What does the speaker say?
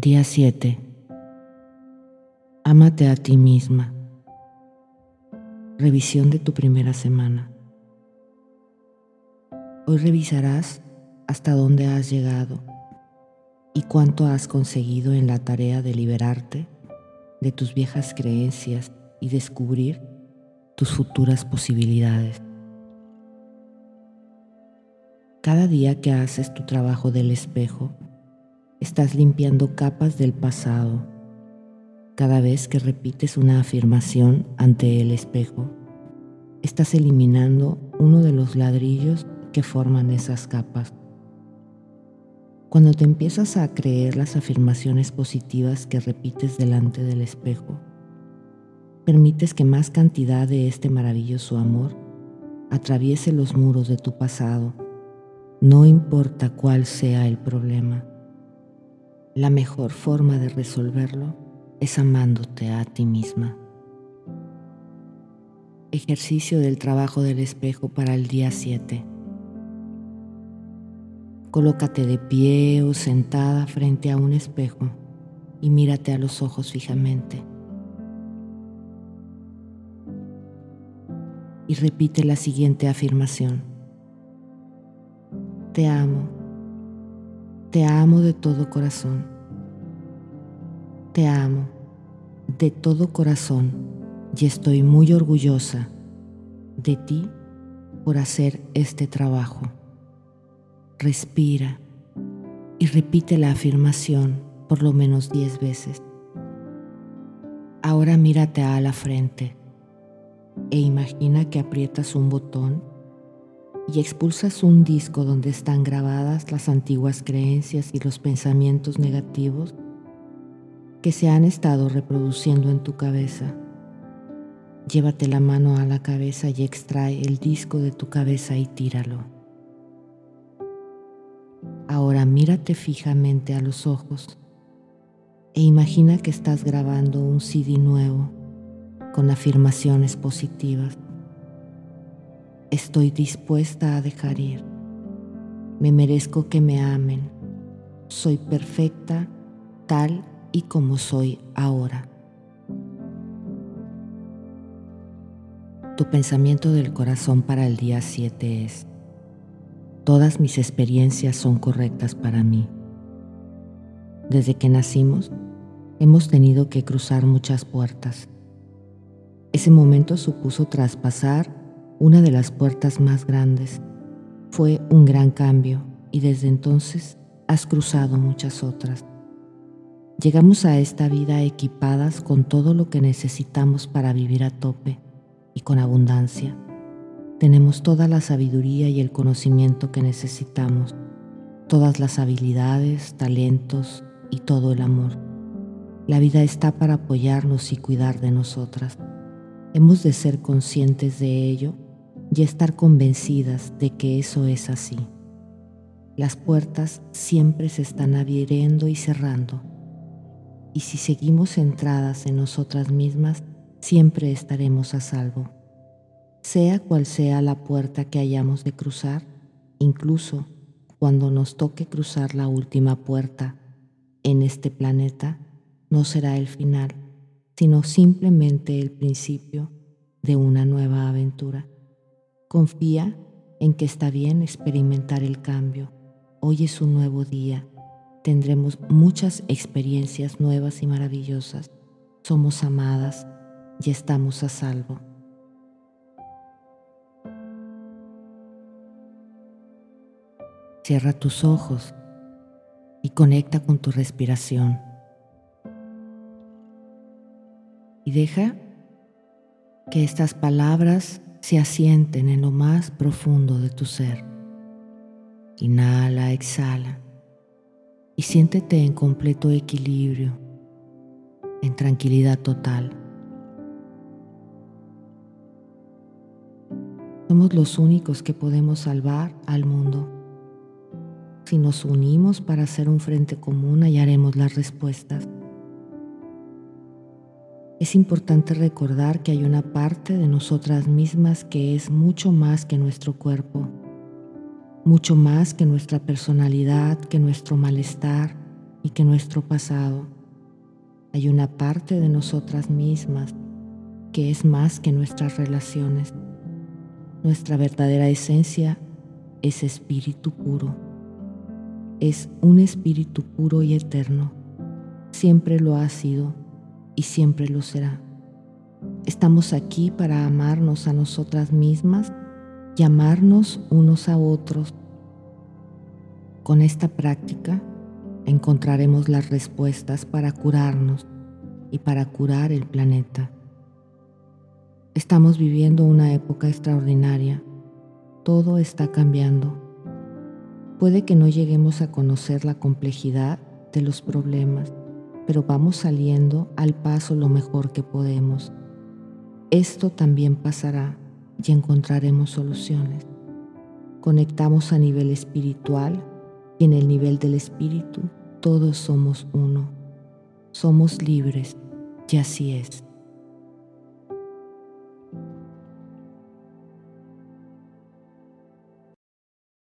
Día 7. Ámate a ti misma. Revisión de tu primera semana. Hoy revisarás hasta dónde has llegado y cuánto has conseguido en la tarea de liberarte de tus viejas creencias y descubrir tus futuras posibilidades. Cada día que haces tu trabajo del espejo, estás limpiando capas del pasado. Cada vez que repites una afirmación ante el espejo, estás eliminando uno de los ladrillos que forman esas capas. Cuando te empiezas a creer las afirmaciones positivas que repites delante del espejo, permites que más cantidad de este maravilloso amor atraviese los muros de tu pasado, no importa cuál sea el problema. La mejor forma de resolverlo es amándote a ti misma. Ejercicio del trabajo del espejo para el día 7. Colócate de pie o sentada frente a un espejo y mírate a los ojos fijamente. Y repite la siguiente afirmación. Te amo. Te amo de todo corazón. Te amo de todo corazón y estoy muy orgullosa de ti por hacer este trabajo respira y repite la afirmación por lo menos 10 veces. Ahora mírate a la frente e imagina que aprietas un botón y expulsas un disco donde están grabadas las antiguas creencias y los pensamientos negativos que se han estado reproduciendo en tu cabeza. Llévate la mano a la cabeza y extrae el disco de tu cabeza y tíralo. Ahora mírate fijamente a los ojos e imagina que estás grabando un CD nuevo con afirmaciones positivas. Estoy dispuesta a dejar ir. Me merezco que me amen. Soy perfecta tal y como soy ahora. Tu pensamiento del corazón para el día 7 es, Todas mis experiencias son correctas para mí. Desde que nacimos, hemos tenido que cruzar muchas puertas. Ese momento supuso traspasar una de las puertas más grandes. Fue un gran cambio y desde entonces has cruzado muchas otras. Llegamos a esta vida equipadas con todo lo que necesitamos para vivir a tope y con abundancia tenemos toda la sabiduría y el conocimiento que necesitamos, todas las habilidades, talentos y todo el amor. La vida está para apoyarnos y cuidar de nosotras. Hemos de ser conscientes de ello y estar convencidas de que eso es así. Las puertas siempre se están abriendo y cerrando. Y si seguimos centradas en nosotras mismas, siempre estaremos a salvo sea cual sea la puerta que hayamos de cruzar, incluso cuando nos toque cruzar la última puerta en este planeta, no será el final, sino simplemente el principio de una nueva aventura. Confía en que está bien experimentar el cambio. Hoy es un nuevo día. Tendremos muchas experiencias nuevas y maravillosas. Somos amadas y estamos a salvo. Cierra tus ojos y conecta con tu respiración. Y deja que estas palabras se asienten en lo más profundo de tu ser. Inhala, exhala y siéntete en completo equilibrio, en tranquilidad total. Somos los únicos que podemos salvar al mundo. Si nos unimos para hacer un frente común, hallaremos las respuestas. Es importante recordar que hay una parte de nosotras mismas que es mucho más que nuestro cuerpo, mucho más que nuestra personalidad, que nuestro malestar y que nuestro pasado hay una parte de nosotras mismas que es más que nuestras relaciones. Nuestra verdadera esencia es espíritu puro. Es un espíritu puro y eterno. Siempre lo ha sido y siempre lo será. Estamos aquí para amarnos a nosotras mismas y amarnos unos a otros. Con esta práctica encontraremos las respuestas para curarnos y para curar el planeta. Estamos viviendo una época extraordinaria. Todo está cambiando. Puede que no lleguemos a conocer la complejidad de los problemas, pero vamos saliendo al paso lo mejor que podemos. Esto también pasará y encontraremos soluciones. Conectamos a nivel espiritual y en el nivel del espíritu todos somos uno. Somos libres y así es.